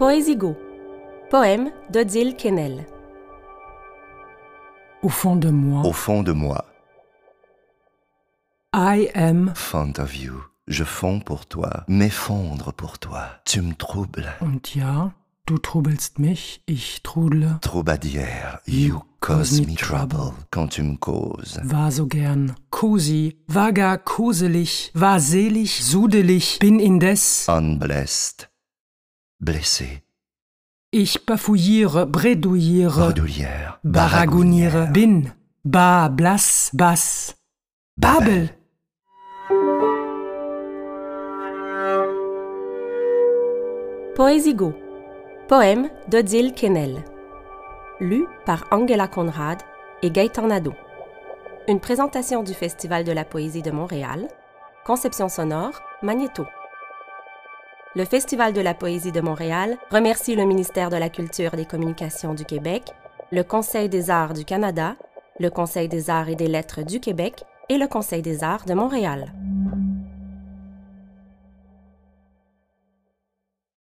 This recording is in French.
Poésigo. Poème d'Odile Kennel. Au fond de moi, Au fond de moi, I am fond of you. Je fonds pour toi, m'effondre pour toi. Tu me troubles. und ja, du trubelst mich, ich trudle, you cause me trouble. Quand tu me causes, war so gern cozy, war gar koselig, war selig, sudelig, bin indes, unblessed, blessé, ich bafouilliere, bredouilliere, redoulière, baragouiniere, bin, ba, blass, bass, Babel. Poésigo. Poème d'Odile Kennel. Lu par Angela Conrad et Gaëtan Nadeau. Une présentation du Festival de la poésie de Montréal. Conception sonore, Magnéto. Le Festival de la poésie de Montréal remercie le ministère de la Culture et des Communications du Québec, le Conseil des arts du Canada, le Conseil des arts et des lettres du Québec et le Conseil des arts de Montréal.